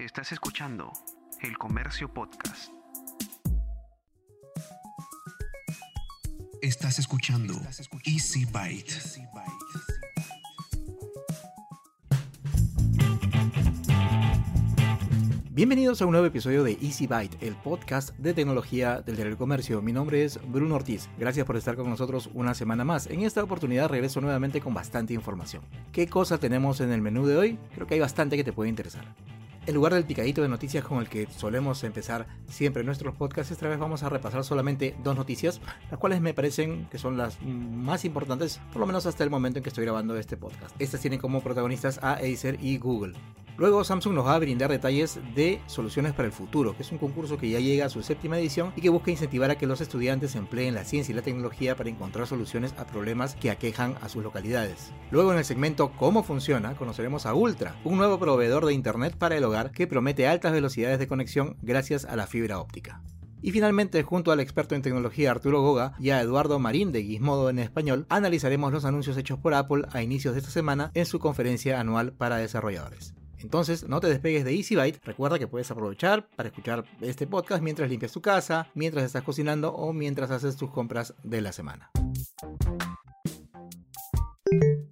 Estás escuchando El Comercio Podcast. Estás escuchando Easy Byte. Bienvenidos a un nuevo episodio de Easy Byte, el podcast de tecnología del diario del comercio. Mi nombre es Bruno Ortiz. Gracias por estar con nosotros una semana más. En esta oportunidad regreso nuevamente con bastante información. ¿Qué cosa tenemos en el menú de hoy? Creo que hay bastante que te puede interesar. En lugar del picadito de noticias con el que solemos empezar siempre nuestros podcasts, esta vez vamos a repasar solamente dos noticias, las cuales me parecen que son las más importantes, por lo menos hasta el momento en que estoy grabando este podcast. Estas tienen como protagonistas a Acer y Google. Luego Samsung nos va a brindar detalles de Soluciones para el Futuro, que es un concurso que ya llega a su séptima edición y que busca incentivar a que los estudiantes empleen la ciencia y la tecnología para encontrar soluciones a problemas que aquejan a sus localidades. Luego en el segmento Cómo funciona, conoceremos a Ultra, un nuevo proveedor de Internet para el hogar que promete altas velocidades de conexión gracias a la fibra óptica. Y finalmente, junto al experto en tecnología Arturo Goga y a Eduardo Marín de Gizmodo en español, analizaremos los anuncios hechos por Apple a inicios de esta semana en su conferencia anual para desarrolladores. Entonces, no te despegues de Easy Byte. Recuerda que puedes aprovechar para escuchar este podcast mientras limpias tu casa, mientras estás cocinando o mientras haces tus compras de la semana.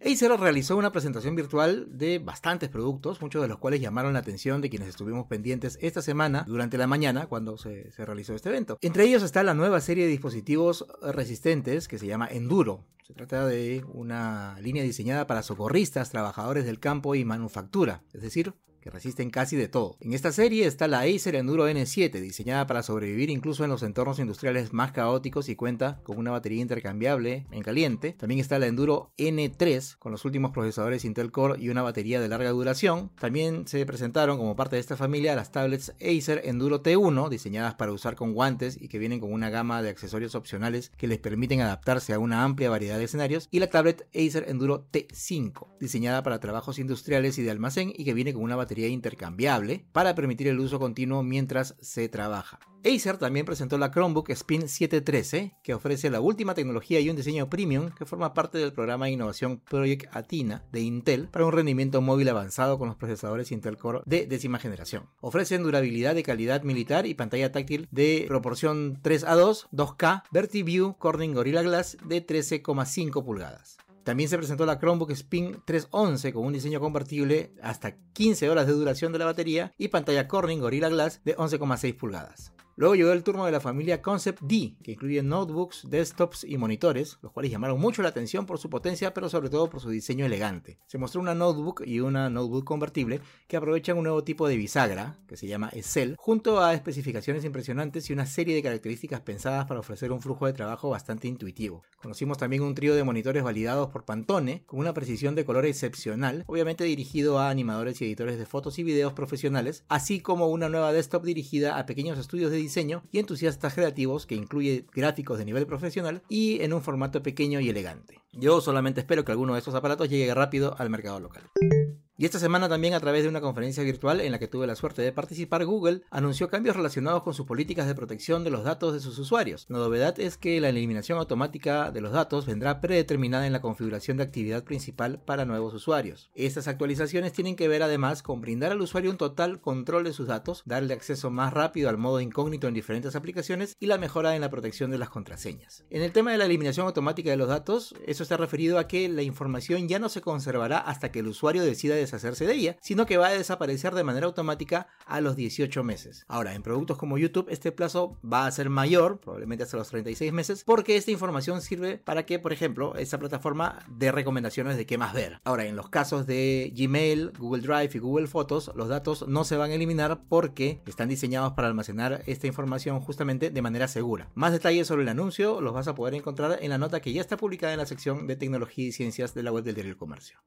Acer realizó una presentación virtual de bastantes productos, muchos de los cuales llamaron la atención de quienes estuvimos pendientes esta semana durante la mañana cuando se, se, realizó este evento. Entre ellos está la nueva serie de dispositivos resistentes que se llama Enduro. Se trata de una línea diseñada para socorristas, trabajadores del campo y manufactura, es decir, que resisten casi de todo. En esta serie está la Acer Enduro N7, diseñada para sobrevivir incluso en los entornos industriales más caóticos y cuenta con una batería intercambiable en caliente. También está la Enduro N3 con los últimos procesadores Intel Core y una batería de larga duración. También se presentaron como parte de esta familia las tablets Acer Enduro T1, diseñadas para usar con guantes y que vienen con una gama de accesorios opcionales que les permiten adaptarse a una amplia variedad de escenarios. Y la tablet Acer Enduro T5, diseñada para trabajos industriales y de almacén y que viene con una batería intercambiable para permitir el uso continuo mientras se trabaja. Acer también presentó la Chromebook Spin 713, que ofrece la última tecnología y un diseño premium que forma parte del programa de innovación Project Athena de Intel para un rendimiento móvil avanzado con los procesadores Intel Core de décima generación. Ofrecen durabilidad de calidad militar y pantalla táctil de proporción 3 a 2, 2K, VertiView Corning Gorilla Glass de 13,5 pulgadas. También se presentó la Chromebook Spin 311 con un diseño convertible hasta 15 horas de duración de la batería y pantalla Corning Gorilla Glass de 11,6 pulgadas. Luego llegó el turno de la familia Concept D, que incluye notebooks, desktops y monitores, los cuales llamaron mucho la atención por su potencia, pero sobre todo por su diseño elegante. Se mostró una notebook y una notebook convertible que aprovechan un nuevo tipo de bisagra, que se llama Excel, junto a especificaciones impresionantes y una serie de características pensadas para ofrecer un flujo de trabajo bastante intuitivo. Conocimos también un trío de monitores validados por Pantone, con una precisión de color excepcional, obviamente dirigido a animadores y editores de fotos y videos profesionales, así como una nueva desktop dirigida a pequeños estudios de diseño y entusiastas creativos que incluye gráficos de nivel profesional y en un formato pequeño y elegante. Yo solamente espero que alguno de estos aparatos llegue rápido al mercado local. Y esta semana también a través de una conferencia virtual en la que tuve la suerte de participar, Google anunció cambios relacionados con sus políticas de protección de los datos de sus usuarios. La novedad es que la eliminación automática de los datos vendrá predeterminada en la configuración de actividad principal para nuevos usuarios. Estas actualizaciones tienen que ver además con brindar al usuario un total control de sus datos, darle acceso más rápido al modo incógnito en diferentes aplicaciones y la mejora en la protección de las contraseñas. En el tema de la eliminación automática de los datos, eso está referido a que la información ya no se conservará hasta que el usuario decida deshacerse de ella, sino que va a desaparecer de manera automática a los 18 meses. Ahora, en productos como YouTube este plazo va a ser mayor, probablemente hasta los 36 meses, porque esta información sirve para que, por ejemplo, esta plataforma dé recomendaciones de qué más ver. Ahora, en los casos de Gmail, Google Drive y Google Fotos, los datos no se van a eliminar porque están diseñados para almacenar esta información justamente de manera segura. Más detalles sobre el anuncio los vas a poder encontrar en la nota que ya está publicada en la sección de tecnología y ciencias de la web del diario El Comercio.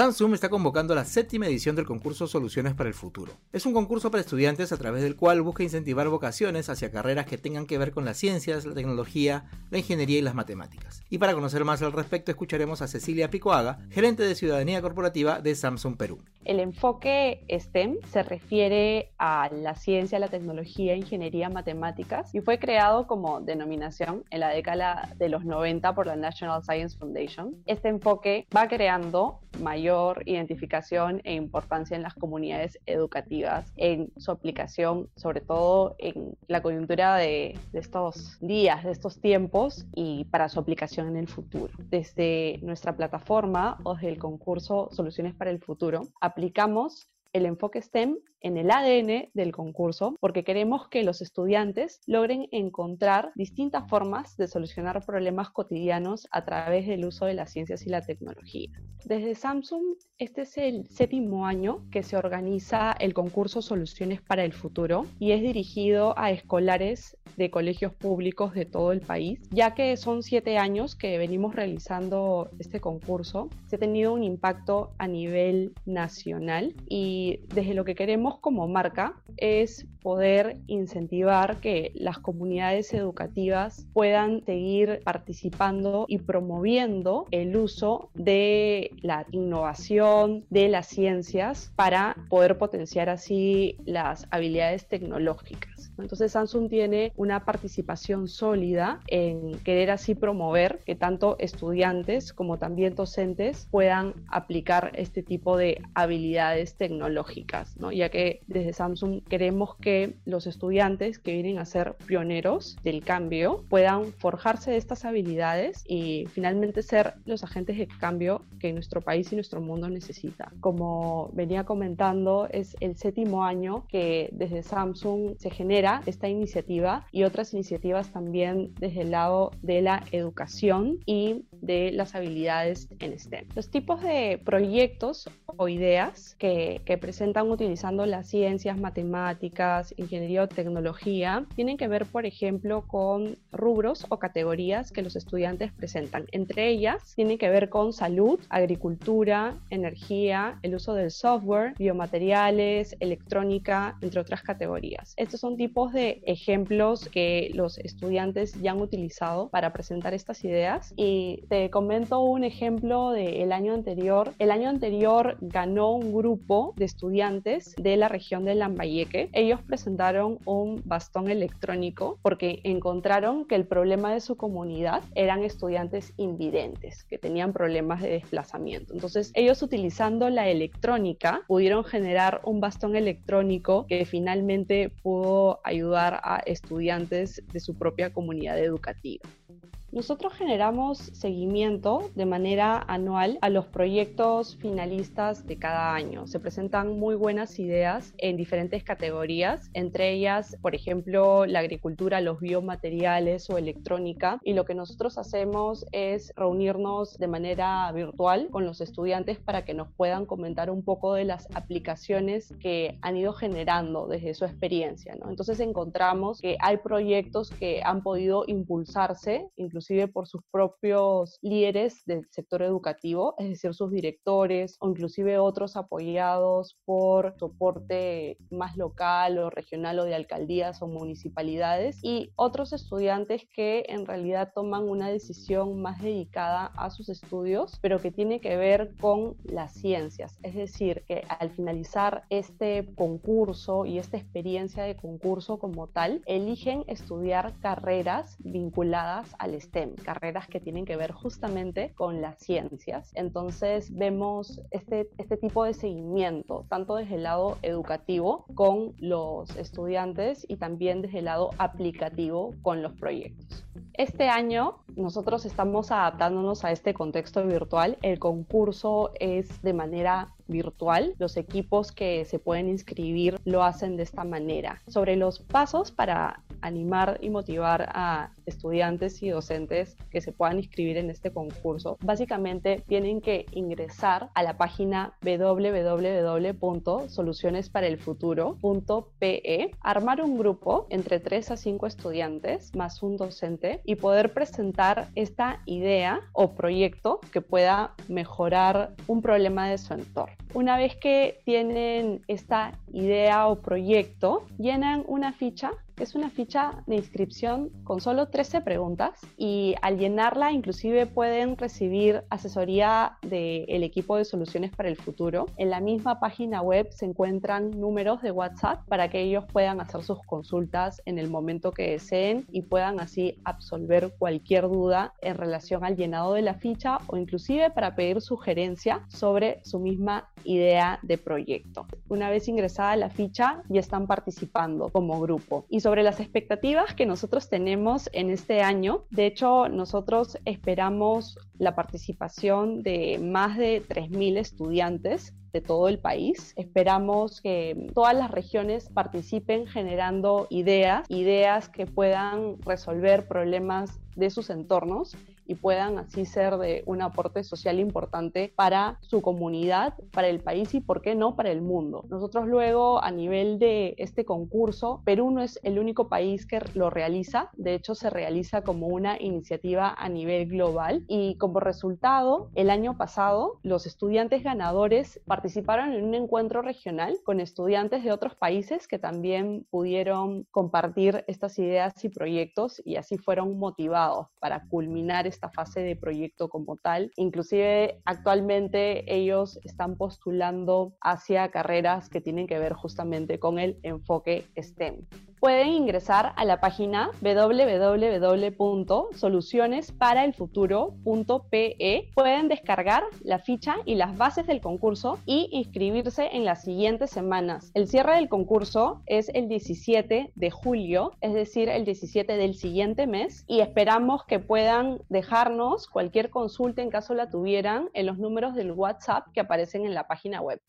Samsung está convocando la séptima edición del concurso Soluciones para el Futuro. Es un concurso para estudiantes a través del cual busca incentivar vocaciones hacia carreras que tengan que ver con las ciencias, la tecnología, la ingeniería y las matemáticas. Y para conocer más al respecto escucharemos a Cecilia Picoaga, gerente de Ciudadanía Corporativa de Samsung Perú. El enfoque STEM se refiere a la ciencia, la tecnología, ingeniería, matemáticas y fue creado como denominación en la década de los 90 por la National Science Foundation. Este enfoque va creando mayor identificación e importancia en las comunidades educativas, en su aplicación, sobre todo en la coyuntura de, estos días, de estos tiempos y para su aplicación en el futuro. Desde nuestra plataforma o desde el concurso Soluciones para el Futuro, aplicamos el enfoque STEM en el ADN del concurso porque queremos que los estudiantes logren encontrar distintas formas de solucionar problemas cotidianos a través del uso de las ciencias y la tecnología. Desde Samsung, este es el séptimo año que se organiza el concurso Soluciones para el Futuro y es dirigido a escolares de colegios públicos de todo el país, ya que son siete años que venimos realizando este concurso. Se ha tenido un impacto a nivel nacional y desde lo que queremos como marca es poder incentivar que las comunidades educativas puedan seguir participando y promoviendo el uso de la innovación, de las ciencias, para poder potenciar así las habilidades tecnológicas. Entonces Samsung tiene una participación sólida en querer así promover que tanto estudiantes como también docentes puedan aplicar este tipo de habilidades tecnológicas, ¿no? ya que desde Samsung queremos que los estudiantes que vienen a ser pioneros del cambio puedan forjarse estas habilidades y finalmente ser los agentes de cambio que nuestro país y nuestro mundo necesita. Como venía comentando, es el séptimo año que desde Samsung se genera esta iniciativa y otras iniciativas también desde el lado de la educación y de las habilidades en STEM. Los tipos de proyectos o ideas que, que presentan utilizando las ciencias, matemáticas, ingeniería o tecnología tienen que ver, por ejemplo, con rubros o categorías que los estudiantes presentan. Entre ellas, tienen que ver con salud, agricultura, energía, el uso del software, biomateriales, electrónica, entre otras categorías. Estos son tipos de ejemplos que los estudiantes ya han utilizado para presentar estas ideas y te comento un ejemplo del año anterior. El año anterior ganó un grupo de estudiantes de la región de Lambayeque, ellos presentaron un bastón electrónico porque encontraron que el problema de su comunidad eran estudiantes invidentes, que tenían problemas de desplazamiento. Entonces, ellos utilizando la electrónica pudieron generar un bastón electrónico que finalmente pudo ayudar a estudiantes de su propia comunidad educativa. Nosotros generamos seguimiento de manera anual a los proyectos finalistas de cada año. Se presentan muy buenas ideas en diferentes categorías, entre ellas, por ejemplo, la agricultura, los biomateriales o electrónica. Y lo que nosotros hacemos es reunirnos de manera virtual con los estudiantes para que nos puedan comentar un poco de las aplicaciones que han ido generando desde su experiencia. Entonces encontramos que hay proyectos que han podido impulsarse, incluso inclusive por sus propios líderes del sector educativo, es decir, sus directores o inclusive otros apoyados por soporte más local o regional o de alcaldías o municipalidades y otros estudiantes que en realidad toman una decisión más dedicada a sus estudios, pero que tiene que ver con las ciencias, es decir, que al finalizar este concurso y esta experiencia de concurso como tal, eligen estudiar carreras vinculadas al STEM, carreras que tienen que ver justamente con las ciencias. Entonces vemos este, este tipo de seguimiento, tanto desde el lado educativo con los estudiantes y también desde el lado aplicativo con los proyectos. Este año nosotros estamos adaptándonos a este contexto virtual. El concurso es de manera virtual. Los equipos que se pueden inscribir lo hacen de esta manera. Sobre los pasos para animar y motivar a estudiantes y docentes que se puedan inscribir en este concurso, básicamente tienen que ingresar a la página www.solucionesparelfuturo.pe, armar un grupo entre 3 a 5 estudiantes más un docente y poder presentar esta idea o proyecto que pueda mejorar un problema de su entorno. Una vez que tienen esta idea o proyecto, llenan una ficha, es una ficha de inscripción con solo tres 13 preguntas y al llenarla inclusive pueden recibir asesoría del equipo de soluciones para el futuro. En la misma página web se encuentran números de WhatsApp para que ellos puedan hacer sus consultas en el momento que deseen y puedan así absolver cualquier duda en relación al llenado de la ficha o inclusive para pedir sugerencia sobre su misma idea de proyecto. Una vez ingresada la ficha ya están participando como grupo. Y sobre las expectativas que nosotros tenemos en este año, de hecho nosotros esperamos la participación de más de 3.000 estudiantes de todo el país. Esperamos que todas las regiones participen generando ideas, ideas que puedan resolver problemas de sus entornos y puedan así ser de un aporte social importante para su comunidad, para el país y, por qué no, para el mundo. Nosotros luego, a nivel de este concurso, Perú no es el único país que lo realiza, de hecho se realiza como una iniciativa a nivel global y como resultado, el año pasado, los estudiantes ganadores participaron en un encuentro regional con estudiantes de otros países que también pudieron compartir estas ideas y proyectos y así fueron motivados para culminar esta fase de proyecto como tal. Inclusive actualmente ellos están postulando hacia carreras que tienen que ver justamente con el enfoque STEM pueden ingresar a la página www.solucionesparaelfuturo.pe. Pueden descargar la ficha y las bases del concurso y inscribirse en las siguientes semanas. El cierre del concurso es el 17 de julio, es decir, el 17 del siguiente mes y esperamos que puedan dejarnos cualquier consulta en caso la tuvieran en los números del WhatsApp que aparecen en la página web.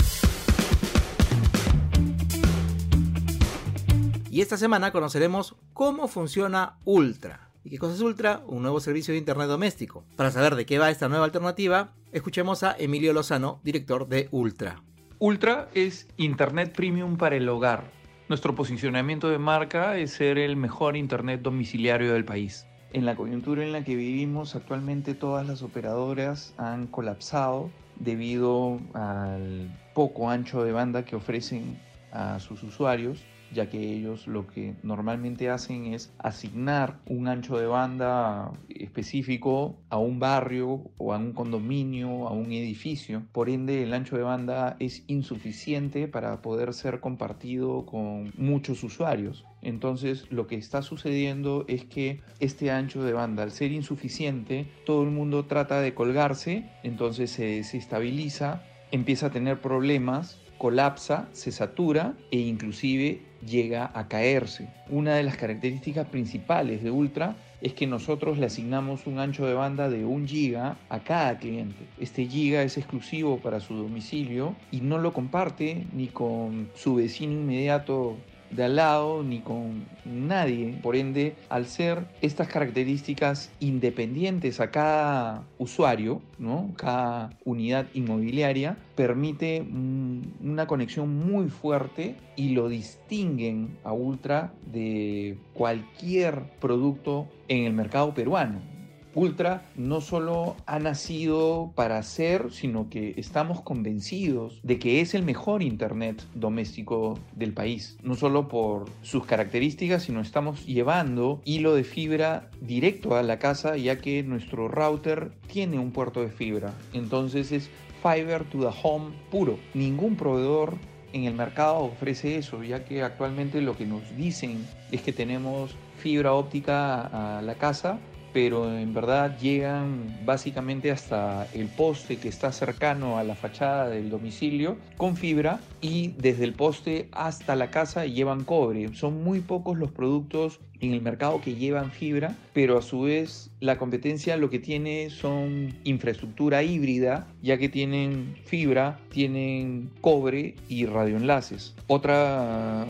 Y esta semana conoceremos cómo funciona Ultra. ¿Y qué cosa es Ultra? Un nuevo servicio de Internet doméstico. Para saber de qué va esta nueva alternativa, escuchemos a Emilio Lozano, director de Ultra. Ultra es Internet Premium para el hogar. Nuestro posicionamiento de marca es ser el mejor Internet domiciliario del país. En la coyuntura en la que vivimos actualmente todas las operadoras han colapsado debido al poco ancho de banda que ofrecen a sus usuarios ya que ellos lo que normalmente hacen es asignar un ancho de banda específico a un barrio o a un condominio, a un edificio. Por ende, el ancho de banda es insuficiente para poder ser compartido con muchos usuarios. Entonces lo que está sucediendo es que este ancho de banda al ser insuficiente, todo el mundo trata de colgarse, entonces se desestabiliza, empieza a tener problemas, colapsa, se satura e inclusive llega a caerse. Una de las características principales de Ultra es que nosotros le asignamos un ancho de banda de 1 giga a cada cliente. Este giga es exclusivo para su domicilio y no lo comparte ni con su vecino inmediato de al lado ni con nadie. Por ende, al ser estas características independientes a cada usuario, ¿no? cada unidad inmobiliaria, permite una conexión muy fuerte y lo distinguen a Ultra de cualquier producto en el mercado peruano. Ultra no solo ha nacido para ser, sino que estamos convencidos de que es el mejor Internet doméstico del país. No solo por sus características, sino estamos llevando hilo de fibra directo a la casa, ya que nuestro router tiene un puerto de fibra. Entonces es fiber to the home puro. Ningún proveedor en el mercado ofrece eso, ya que actualmente lo que nos dicen es que tenemos fibra óptica a la casa pero en verdad llegan básicamente hasta el poste que está cercano a la fachada del domicilio con fibra y desde el poste hasta la casa llevan cobre. Son muy pocos los productos en el mercado que llevan fibra, pero a su vez la competencia lo que tiene son infraestructura híbrida, ya que tienen fibra, tienen cobre y radioenlaces. Otra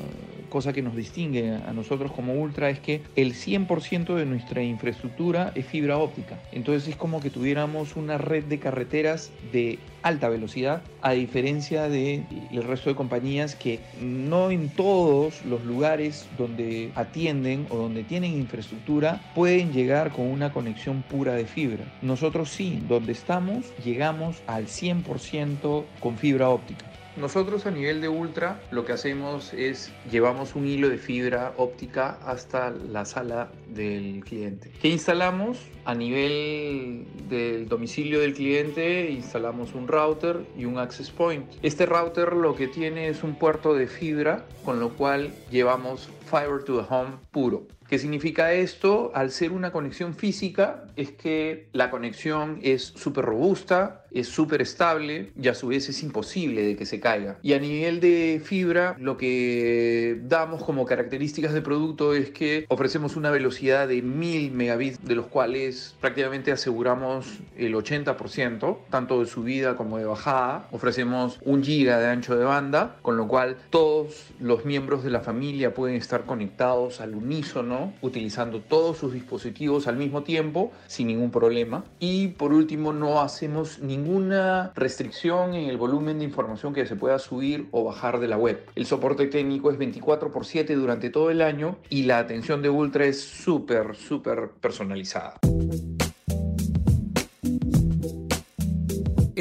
cosa que nos distingue a nosotros como Ultra es que el 100% de nuestra infraestructura es fibra óptica. Entonces es como que tuviéramos una red de carreteras de alta velocidad, a diferencia del el resto de compañías que no en todos los lugares donde atienden o donde tienen infraestructura pueden llegar con una conexión pura de fibra. Nosotros sí, donde estamos, llegamos al 100% con fibra óptica. Nosotros a nivel de Ultra lo que hacemos es llevamos un hilo de fibra óptica hasta la sala del cliente. ¿Qué instalamos? A nivel del domicilio del cliente instalamos un router y un access point. Este router lo que tiene es un puerto de fibra con lo cual llevamos fiber to the home puro. ¿Qué significa esto? Al ser una conexión física, es que la conexión es súper robusta, es súper estable y a su vez es imposible de que se caiga. Y a nivel de fibra, lo que damos como características de producto es que ofrecemos una velocidad de 1000 megabits, de los cuales prácticamente aseguramos el 80%, tanto de subida como de bajada. Ofrecemos un giga de ancho de banda, con lo cual todos los miembros de la familia pueden estar conectados al unísono, utilizando todos sus dispositivos al mismo tiempo, sin ningún problema. Y por último, no hacemos ninguna restricción en el volumen de información que se pueda subir o bajar de la web. El soporte técnico es 24 por 7 durante todo el año y la atención de Ultra es súper, súper personalizada.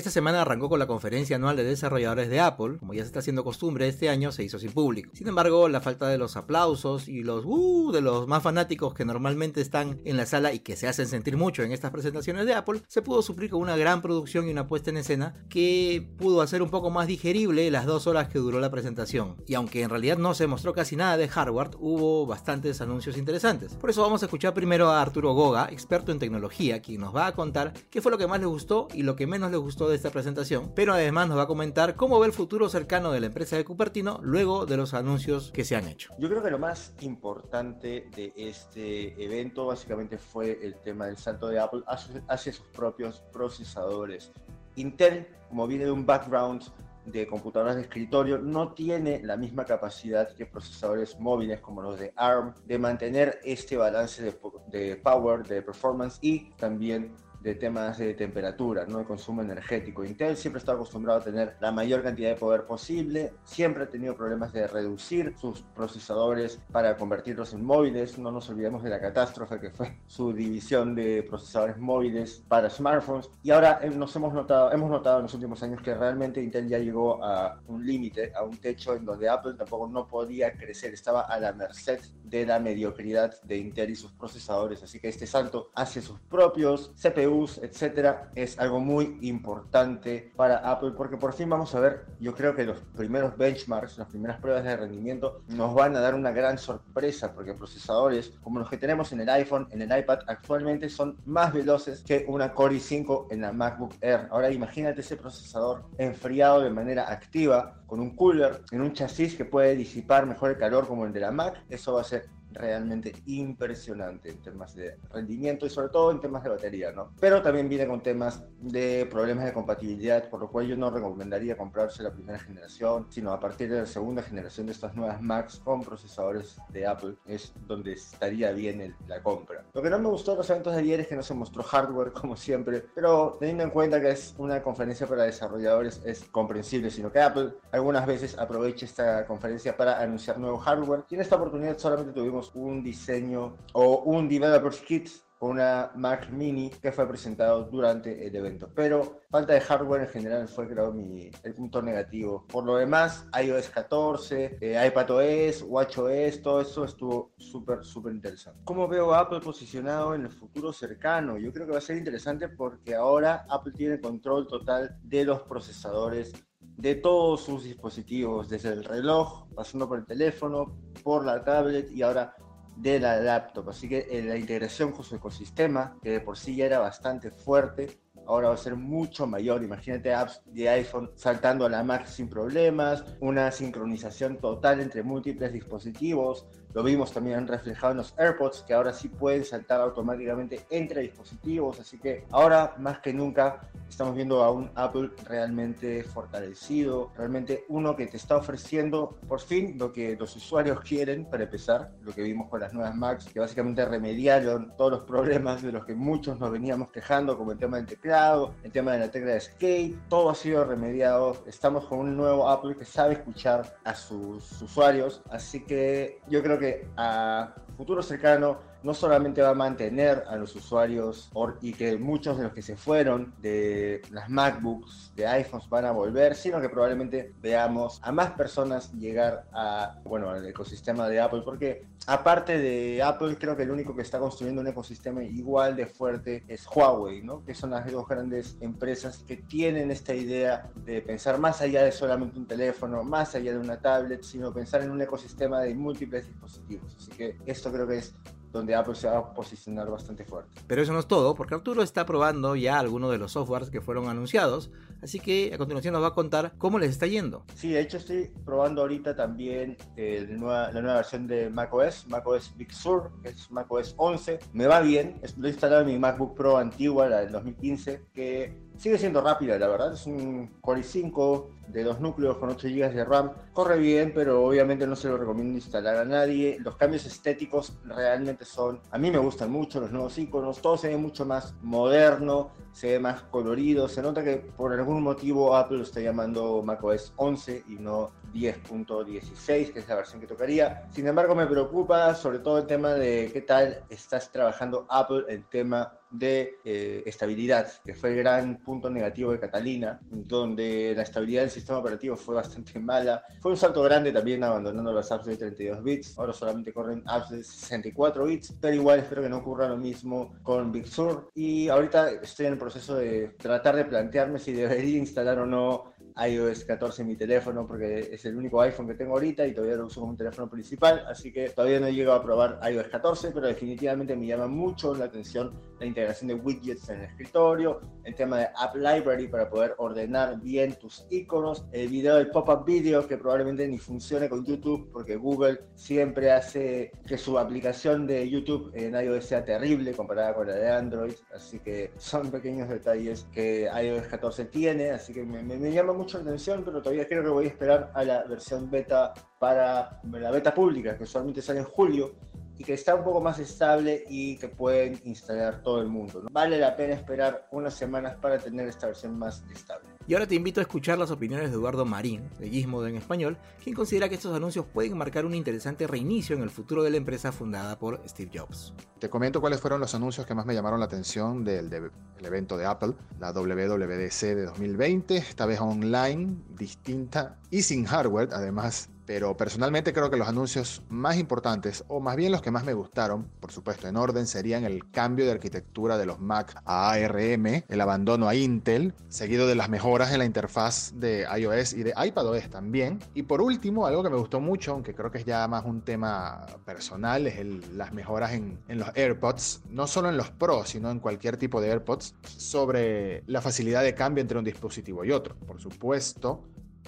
Esta semana arrancó con la conferencia anual de desarrolladores de Apple, como ya se está haciendo costumbre este año, se hizo sin público. Sin embargo, la falta de los aplausos y los uh de los más fanáticos que normalmente están en la sala y que se hacen sentir mucho en estas presentaciones de Apple, se pudo suplir con una gran producción y una puesta en escena que pudo hacer un poco más digerible las dos horas que duró la presentación. Y aunque en realidad no se mostró casi nada de hardware, hubo bastantes anuncios interesantes. Por eso vamos a escuchar primero a Arturo Goga, experto en tecnología, quien nos va a contar qué fue lo que más le gustó y lo que menos le gustó de esta presentación, pero además nos va a comentar cómo ve el futuro cercano de la empresa de Cupertino luego de los anuncios que se han hecho. Yo creo que lo más importante de este evento básicamente fue el tema del salto de Apple hacia sus propios procesadores. Intel, como viene de un background de computadoras de escritorio no tiene la misma capacidad que procesadores móviles como los de ARM de mantener este balance de, de power, de performance y también de temas de temperatura, ¿no? de consumo energético. Intel siempre está acostumbrado a tener la mayor cantidad de poder posible, siempre ha tenido problemas de reducir sus procesadores para convertirlos en móviles. No nos olvidemos de la catástrofe que fue su división de procesadores móviles para smartphones. Y ahora eh, nos hemos notado, hemos notado en los últimos años que realmente Intel ya llegó a un límite, a un techo en donde Apple tampoco no podía crecer, estaba a la merced de la mediocridad de Intel y sus procesadores. Así que este salto hacia sus propios CPU etcétera, es algo muy importante para Apple porque por fin vamos a ver, yo creo que los primeros benchmarks, las primeras pruebas de rendimiento nos van a dar una gran sorpresa porque procesadores como los que tenemos en el iPhone, en el iPad actualmente son más veloces que una Core i5 en la MacBook Air. Ahora imagínate ese procesador enfriado de manera activa con un cooler en un chasis que puede disipar mejor el calor como el de la Mac. Eso va a ser realmente impresionante en temas de rendimiento y sobre todo en temas de batería, ¿no? Pero también viene con temas de problemas de compatibilidad, por lo cual yo no recomendaría comprarse la primera generación, sino a partir de la segunda generación de estas nuevas Macs con procesadores de Apple es donde estaría bien la compra. Lo que no me gustó de los eventos de ayer es que no se mostró hardware como siempre, pero teniendo en cuenta que es una conferencia para desarrolladores es comprensible, sino que Apple algunas veces aprovecha esta conferencia para anunciar nuevo hardware y en esta oportunidad solamente tuvimos un diseño o un Developer's Kit con una Mac Mini que fue presentado durante el evento. Pero falta de hardware en general fue el punto negativo. Por lo demás, iOS 14, eh, iPadOS, WatchOS, todo eso estuvo súper, súper interesante. ¿Cómo veo a Apple posicionado en el futuro cercano? Yo creo que va a ser interesante porque ahora Apple tiene control total de los procesadores de todos sus dispositivos, desde el reloj, pasando por el teléfono, por la tablet y ahora de la laptop. Así que eh, la integración con su ecosistema, que de por sí ya era bastante fuerte, ahora va a ser mucho mayor. Imagínate apps de iPhone saltando a la Mac sin problemas, una sincronización total entre múltiples dispositivos. Lo vimos también reflejado en los AirPods, que ahora sí pueden saltar automáticamente entre dispositivos. Así que ahora más que nunca estamos viendo a un Apple realmente fortalecido, realmente uno que te está ofreciendo por fin lo que los usuarios quieren para empezar, lo que vimos con las nuevas Macs, que básicamente remediaron todos los problemas de los que muchos nos veníamos quejando, como el tema del teclado el tema de la tecla de skate, todo ha sido remediado. Estamos con un nuevo Apple que sabe escuchar a sus usuarios, así que yo creo que a futuro cercano no solamente va a mantener a los usuarios y que muchos de los que se fueron de las MacBooks, de iPhones van a volver, sino que probablemente veamos a más personas llegar a, bueno, al ecosistema de Apple, porque aparte de Apple, creo que el único que está construyendo un ecosistema igual de fuerte es Huawei, ¿no? Que son las dos grandes empresas que tienen esta idea de pensar más allá de solamente un teléfono, más allá de una tablet, sino pensar en un ecosistema de múltiples dispositivos. Así que esto creo que es donde Apple se va a posicionar bastante fuerte. Pero eso no es todo, porque Arturo está probando ya algunos de los softwares que fueron anunciados, así que a continuación nos va a contar cómo les está yendo. Sí, de hecho estoy probando ahorita también eh, la, nueva, la, nueva, versión de macOS, macOS Big Sur, que es macOS 11. Me va bien, lo he instalado en mi MacBook Pro antigua, la del 2015, que sigue siendo rápida, la verdad. Es un Core i5 de dos núcleos con 8 GB de RAM. Corre bien, pero obviamente no se lo recomiendo instalar a nadie. Los cambios estéticos realmente son, a mí me gustan mucho los nuevos iconos. Todo se ve mucho más moderno, se ve más colorido. Se nota que por algún motivo Apple lo está llamando macOS 11 y no 10.16, que es la versión que tocaría. Sin embargo, me preocupa sobre todo el tema de qué tal estás trabajando Apple el tema de eh, estabilidad, que fue el gran punto negativo de Catalina, donde la estabilidad del sistema operativo fue bastante mala. Fue un salto grande también abandonando las apps de 32 bits, ahora solamente corren apps de 64 bits, pero igual espero que no ocurra lo mismo con Big Sur. Y ahorita estoy en el proceso de tratar de plantearme si debería instalar o no iOS 14 en mi teléfono porque es el único iPhone que tengo ahorita y todavía lo uso como un teléfono principal, así que todavía no he llegado a probar iOS 14, pero definitivamente me llama mucho la atención la integración de widgets en el escritorio, el tema de App Library para poder ordenar bien tus iconos, el video del pop-up video que probablemente ni funcione con YouTube porque Google siempre hace que su aplicación de YouTube en iOS sea terrible comparada con la de Android, así que son pequeños detalles que iOS 14 tiene, así que me, me, me llama mucho atención, pero todavía creo que voy a esperar a la versión beta para la beta pública, que usualmente sale en julio y que está un poco más estable y que pueden instalar todo el mundo. Vale la pena esperar unas semanas para tener esta versión más estable. Y ahora te invito a escuchar las opiniones de Eduardo Marín, de Gizmodo en español, quien considera que estos anuncios pueden marcar un interesante reinicio en el futuro de la empresa fundada por Steve Jobs. Te comento cuáles fueron los anuncios que más me llamaron la atención del, del evento de Apple, la WWDC de 2020, esta vez online, distinta y sin hardware, además pero personalmente creo que los anuncios más importantes, o más bien los que más me gustaron, por supuesto en orden, serían el cambio de arquitectura de los Mac a ARM, el abandono a Intel, seguido de las mejoras en la interfaz de iOS y de iPadOS también. Y por último, algo que me gustó mucho, aunque creo que es ya más un tema personal, es las mejoras en, en los AirPods, no solo en los Pro, sino en cualquier tipo de AirPods, sobre la facilidad de cambio entre un dispositivo y otro. Por supuesto,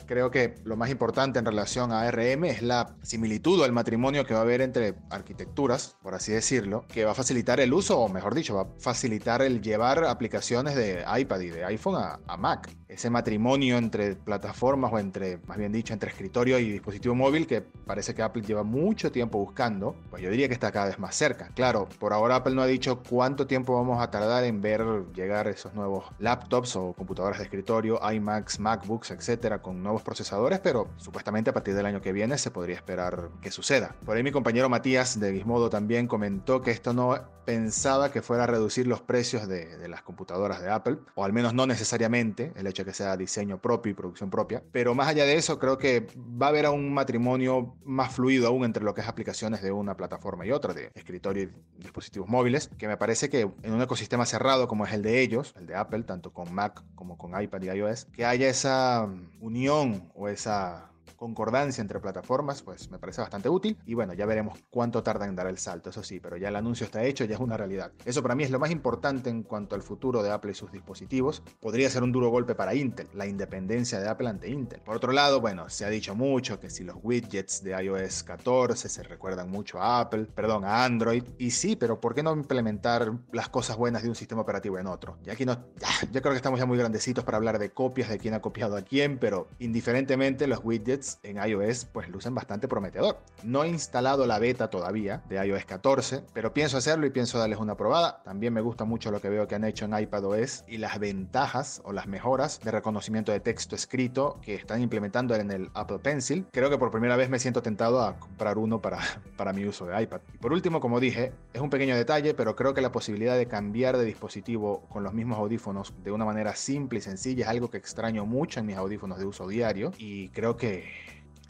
creo que lo más importante en relación a ARM es la similitud o el matrimonio que va a haber entre arquitecturas, por así decirlo, que va a facilitar el uso, o mejor dicho, va a facilitar el llevar aplicaciones de iPad y de iPhone a, a Mac. Ese matrimonio entre plataformas o entre, más bien dicho, entre escritorio y dispositivo móvil que parece que Apple lleva mucho tiempo buscando, pues yo diría que está cada vez más cerca. Claro, por ahora Apple no ha dicho cuánto tiempo vamos a tardar en ver llegar esos nuevos laptops o computadoras de escritorio, iMacs, MacBooks, etcétera, con nuevos procesadores, pero supuestamente a partir del año que viene se podría esperar que suceda. Por ahí mi compañero Matías de Gizmodo también comentó que esto no pensaba que fuera a reducir los precios de, de las computadoras de Apple, o al menos no necesariamente, el hecho de que sea diseño propio y producción propia, pero más allá de eso creo que va a haber un matrimonio más fluido aún entre lo que es aplicaciones de una plataforma y otra, de escritorio y dispositivos móviles, que me parece que en un ecosistema cerrado como es el de ellos, el de Apple, tanto con Mac como con iPad y iOS, que haya esa unión o esa concordancia entre plataformas, pues me parece bastante útil. Y bueno, ya veremos cuánto tarda en dar el salto, eso sí, pero ya el anuncio está hecho, ya es una realidad. Eso para mí es lo más importante en cuanto al futuro de Apple y sus dispositivos. Podría ser un duro golpe para Intel, la independencia de Apple ante Intel. Por otro lado, bueno, se ha dicho mucho que si los widgets de iOS 14 se recuerdan mucho a Apple, perdón, a Android. Y sí, pero ¿por qué no implementar las cosas buenas de un sistema operativo en otro? Y aquí no, ya, yo creo que estamos ya muy grandecitos para hablar de copias, de quién ha copiado a quién, pero indiferentemente los widgets en iOS pues lucen bastante prometedor. No he instalado la beta todavía de iOS 14, pero pienso hacerlo y pienso darles una probada. También me gusta mucho lo que veo que han hecho en iPadOS y las ventajas o las mejoras de reconocimiento de texto escrito que están implementando en el Apple Pencil. Creo que por primera vez me siento tentado a comprar uno para, para mi uso de iPad. Y por último, como dije, es un pequeño detalle, pero creo que la posibilidad de cambiar de dispositivo con los mismos audífonos de una manera simple y sencilla es algo que extraño mucho en mis audífonos de uso diario y creo que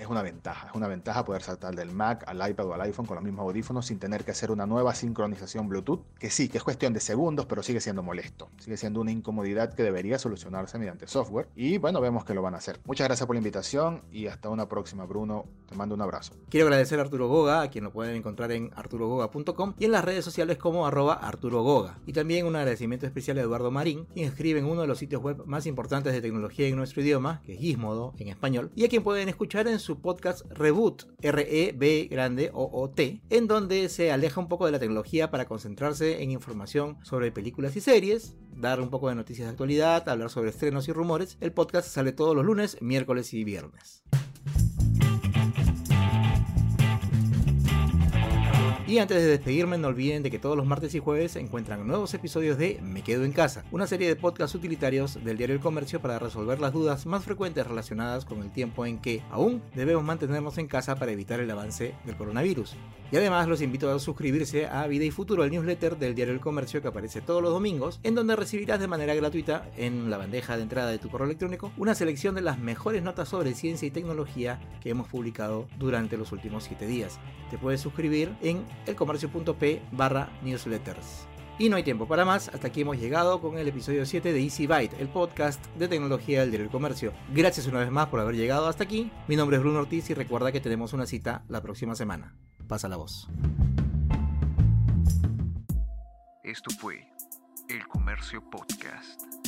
es una ventaja. Es una ventaja poder saltar del Mac al iPad o al iPhone con los mismos audífonos sin tener que hacer una nueva sincronización Bluetooth, que sí, que es cuestión de segundos, pero sigue siendo molesto. Sigue siendo una incomodidad que debería solucionarse mediante software. Y bueno, vemos que lo van a hacer. Muchas gracias por la invitación y hasta una próxima, Bruno. Te mando un abrazo. Quiero agradecer a Arturo Goga, a quien lo pueden encontrar en arturogoga.com y en las redes sociales como arroba Arturo. Y también un agradecimiento especial a Eduardo Marín, quien escribe en uno de los sitios web más importantes de tecnología en nuestro idioma, que es Gizmodo en español, y a quien pueden escuchar en su podcast Reboot, R-E-B grande O-O-T, en donde se aleja un poco de la tecnología para concentrarse en información sobre películas y series, dar un poco de noticias de actualidad, hablar sobre estrenos y rumores. El podcast sale todos los lunes, miércoles y viernes. Y antes de despedirme, no olviden de que todos los martes y jueves encuentran nuevos episodios de Me Quedo en Casa, una serie de podcasts utilitarios del diario El Comercio para resolver las dudas más frecuentes relacionadas con el tiempo en que aún debemos mantenernos en casa para evitar el avance del coronavirus. Y además los invito a suscribirse a Vida y Futuro, el newsletter del diario El Comercio que aparece todos los domingos, en donde recibirás de manera gratuita en la bandeja de entrada de tu correo electrónico una selección de las mejores notas sobre ciencia y tecnología que hemos publicado durante los últimos 7 días. Te puedes suscribir en elcomercio.p barra newsletters. Y no hay tiempo para más, hasta aquí hemos llegado con el episodio 7 de Easy Byte, el podcast de tecnología del diario El Comercio. Gracias una vez más por haber llegado hasta aquí. Mi nombre es Bruno Ortiz y recuerda que tenemos una cita la próxima semana. Pasa la voz. Esto fue El Comercio Podcast.